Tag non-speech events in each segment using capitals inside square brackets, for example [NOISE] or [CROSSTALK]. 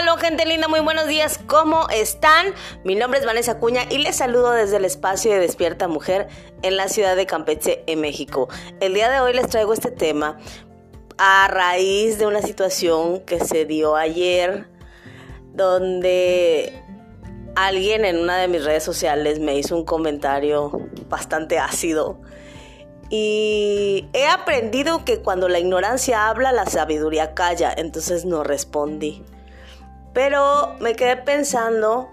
Aló, gente linda, muy buenos días. ¿Cómo están? Mi nombre es Vanessa Cuña y les saludo desde el espacio de Despierta Mujer en la ciudad de Campeche, en México. El día de hoy les traigo este tema a raíz de una situación que se dio ayer donde alguien en una de mis redes sociales me hizo un comentario bastante ácido. Y he aprendido que cuando la ignorancia habla, la sabiduría calla, entonces no respondí. Pero me quedé pensando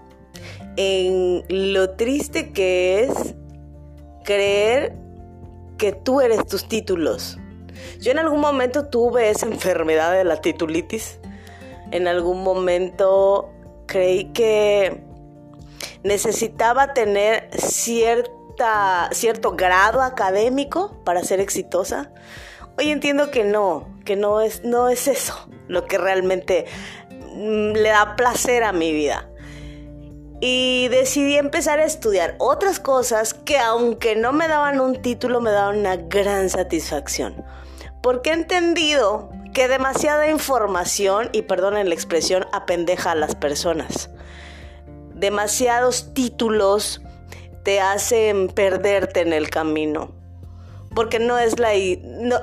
en lo triste que es creer que tú eres tus títulos. Yo en algún momento tuve esa enfermedad de la titulitis. En algún momento creí que necesitaba tener cierta, cierto grado académico para ser exitosa. Hoy entiendo que no, que no es, no es eso lo que realmente le da placer a mi vida. Y decidí empezar a estudiar otras cosas que aunque no me daban un título, me daban una gran satisfacción. Porque he entendido que demasiada información, y perdonen la expresión, apendeja a las personas. Demasiados títulos te hacen perderte en el camino porque no es la no,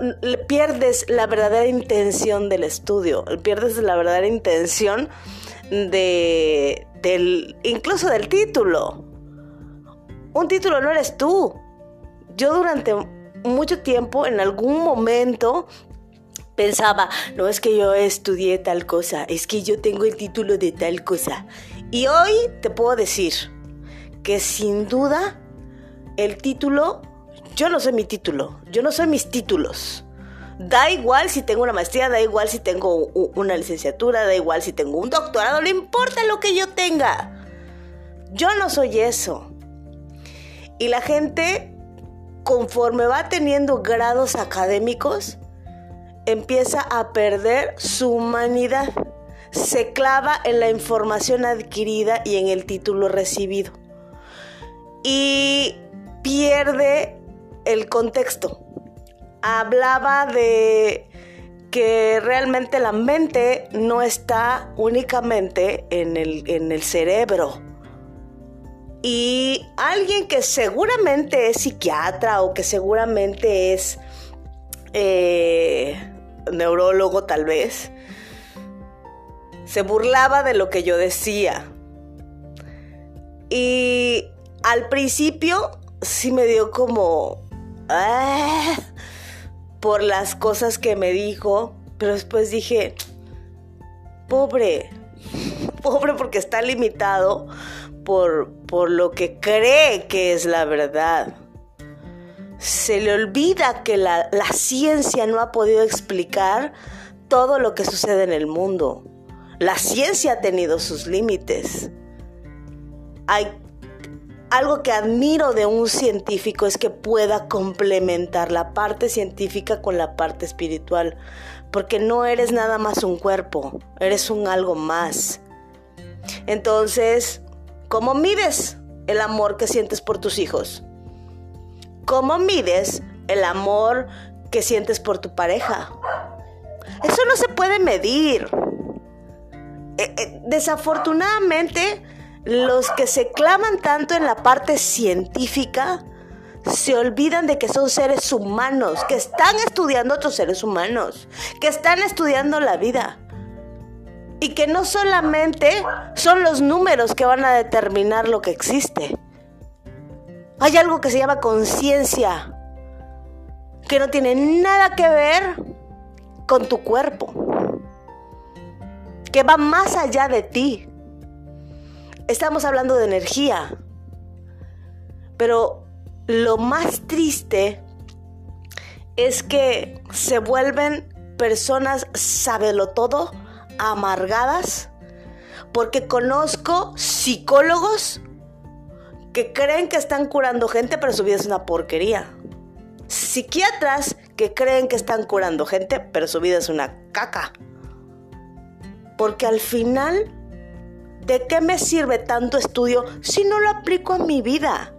pierdes la verdadera intención del estudio, pierdes la verdadera intención de del incluso del título. Un título no eres tú. Yo durante mucho tiempo en algún momento pensaba, no es que yo estudié tal cosa, es que yo tengo el título de tal cosa. Y hoy te puedo decir que sin duda el título yo no soy mi título, yo no soy mis títulos. Da igual si tengo una maestría, da igual si tengo una licenciatura, da igual si tengo un doctorado, no importa lo que yo tenga. Yo no soy eso. Y la gente, conforme va teniendo grados académicos, empieza a perder su humanidad. Se clava en la información adquirida y en el título recibido. Y pierde el contexto. Hablaba de que realmente la mente no está únicamente en el, en el cerebro. Y alguien que seguramente es psiquiatra o que seguramente es eh, neurólogo tal vez, se burlaba de lo que yo decía. Y al principio sí me dio como Ah, por las cosas que me dijo, pero después dije, pobre, [LAUGHS] pobre porque está limitado por, por lo que cree que es la verdad. Se le olvida que la, la ciencia no ha podido explicar todo lo que sucede en el mundo. La ciencia ha tenido sus límites. Hay algo que admiro de un científico es que pueda complementar la parte científica con la parte espiritual, porque no eres nada más un cuerpo, eres un algo más. Entonces, ¿cómo mides el amor que sientes por tus hijos? ¿Cómo mides el amor que sientes por tu pareja? Eso no se puede medir. Eh, eh, desafortunadamente, los que se claman tanto en la parte científica se olvidan de que son seres humanos, que están estudiando otros seres humanos, que están estudiando la vida. Y que no solamente son los números que van a determinar lo que existe. Hay algo que se llama conciencia, que no tiene nada que ver con tu cuerpo, que va más allá de ti. Estamos hablando de energía. Pero lo más triste es que se vuelven personas sabelo todo, amargadas, porque conozco psicólogos que creen que están curando gente, pero su vida es una porquería. Psiquiatras que creen que están curando gente, pero su vida es una caca. Porque al final ¿de qué me sirve tanto estudio si no lo aplico a mi vida?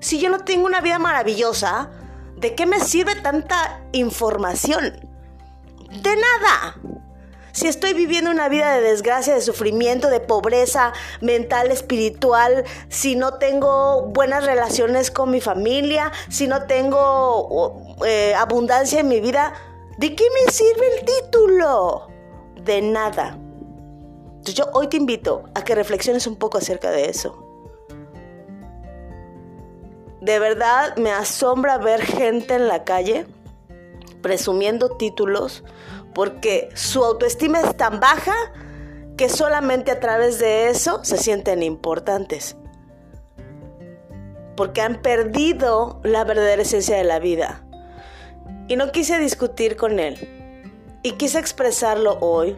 Si yo no tengo una vida maravillosa, ¿de qué me sirve tanta información? De nada. Si estoy viviendo una vida de desgracia, de sufrimiento, de pobreza mental, espiritual, si no tengo buenas relaciones con mi familia, si no tengo eh, abundancia en mi vida, ¿de qué me sirve el título? De nada. Entonces yo hoy te invito a que reflexiones un poco acerca de eso. De verdad me asombra ver gente en la calle presumiendo títulos porque su autoestima es tan baja que solamente a través de eso se sienten importantes. Porque han perdido la verdadera esencia de la vida. Y no quise discutir con él. Y quise expresarlo hoy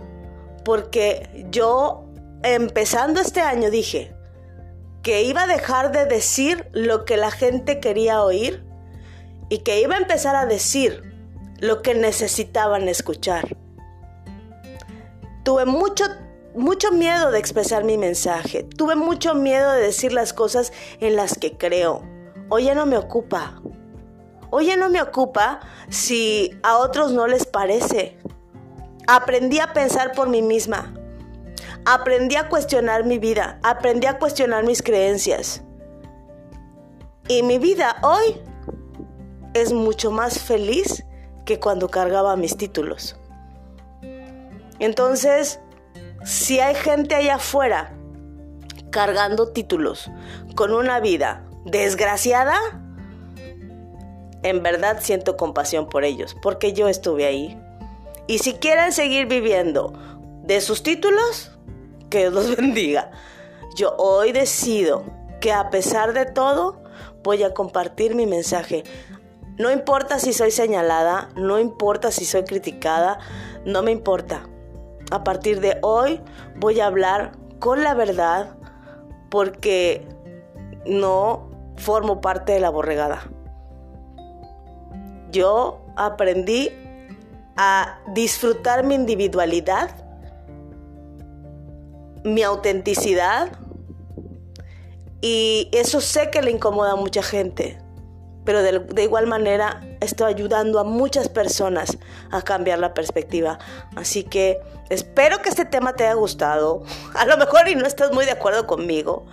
porque yo, empezando este año, dije, que iba a dejar de decir lo que la gente quería oír y que iba a empezar a decir lo que necesitaban escuchar. Tuve mucho, mucho miedo de expresar mi mensaje, tuve mucho miedo de decir las cosas en las que creo. Ya no me ocupa. Ya no me ocupa si a otros no les parece. Aprendí a pensar por mí misma. Aprendí a cuestionar mi vida, aprendí a cuestionar mis creencias. Y mi vida hoy es mucho más feliz que cuando cargaba mis títulos. Entonces, si hay gente allá afuera cargando títulos con una vida desgraciada, en verdad siento compasión por ellos, porque yo estuve ahí. Y si quieren seguir viviendo de sus títulos, que Dios los [LAUGHS] bendiga. Yo hoy decido que a pesar de todo voy a compartir mi mensaje. No importa si soy señalada, no importa si soy criticada, no me importa. A partir de hoy voy a hablar con la verdad porque no formo parte de la borregada. Yo aprendí a disfrutar mi individualidad mi autenticidad y eso sé que le incomoda a mucha gente, pero de, igual manera estoy ayudando a muchas personas a cambiar la perspectiva. Así que espero que este tema te haya gustado. [LAUGHS] A lo mejor y no estás muy de acuerdo conmigo.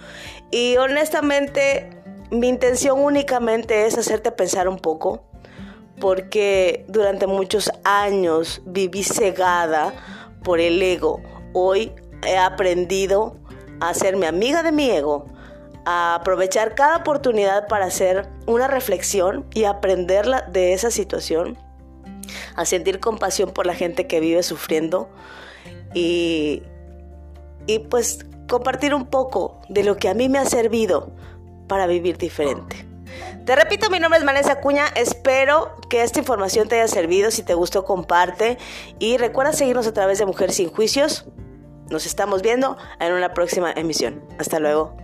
Y honestamente mi intención únicamente es hacerte pensar un poco, porque durante muchos años viví cegada por el ego. Hoy he aprendido a hacerme amiga de mi ego, a aprovechar cada oportunidad para hacer una reflexión y aprender de esa situación, a sentir compasión por la gente que vive sufriendo y, y pues compartir un poco de lo que a mí me ha servido para vivir diferente. Te repito, mi nombre es Vanessa Cuña. Espero que esta información te haya servido. Si te gustó, comparte. Y recuerda seguirnos a través de Mujer Sin Juicios. Nos estamos viendo en una próxima emisión. Hasta luego.